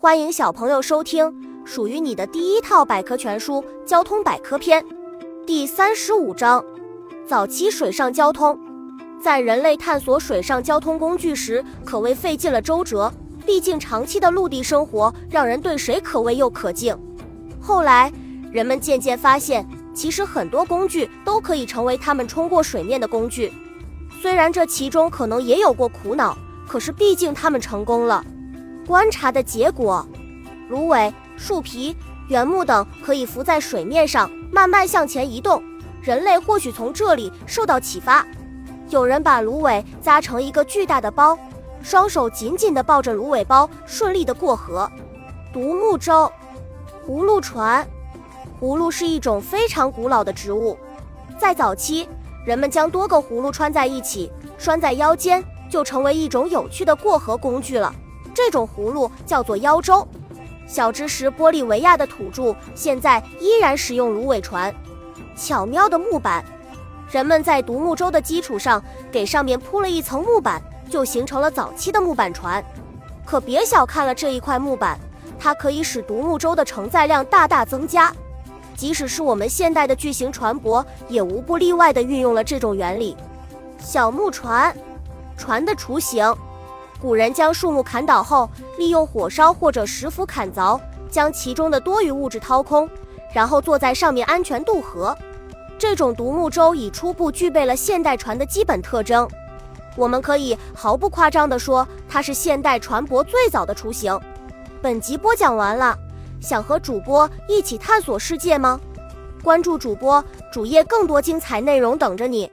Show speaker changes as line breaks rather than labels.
欢迎小朋友收听属于你的第一套百科全书《交通百科篇》第三十五章：早期水上交通。在人类探索水上交通工具时，可谓费尽了周折。毕竟长期的陆地生活让人对水可畏又可敬。后来，人们渐渐发现，其实很多工具都可以成为他们冲过水面的工具。虽然这其中可能也有过苦恼，可是毕竟他们成功了。观察的结果，芦苇、树皮、原木等可以浮在水面上，慢慢向前移动。人类或许从这里受到启发。有人把芦苇扎成一个巨大的包，双手紧紧地抱着芦苇包，顺利地过河。独木舟、葫芦船，葫芦是一种非常古老的植物，在早期，人们将多个葫芦穿在一起，拴在腰间，就成为一种有趣的过河工具了。这种葫芦叫做腰舟。小知识：玻利维亚的土著现在依然使用芦苇船。巧妙的木板，人们在独木舟的基础上给上面铺了一层木板，就形成了早期的木板船。可别小看了这一块木板，它可以使独木舟的承载量大大增加。即使是我们现代的巨型船舶，也无不例外地运用了这种原理。小木船，船的雏形。古人将树木砍倒后，利用火烧或者石斧砍凿，将其中的多余物质掏空，然后坐在上面安全渡河。这种独木舟已初步具备了现代船的基本特征。我们可以毫不夸张地说，它是现代船舶最早的雏形。本集播讲完了，想和主播一起探索世界吗？关注主播主页，更多精彩内容等着你。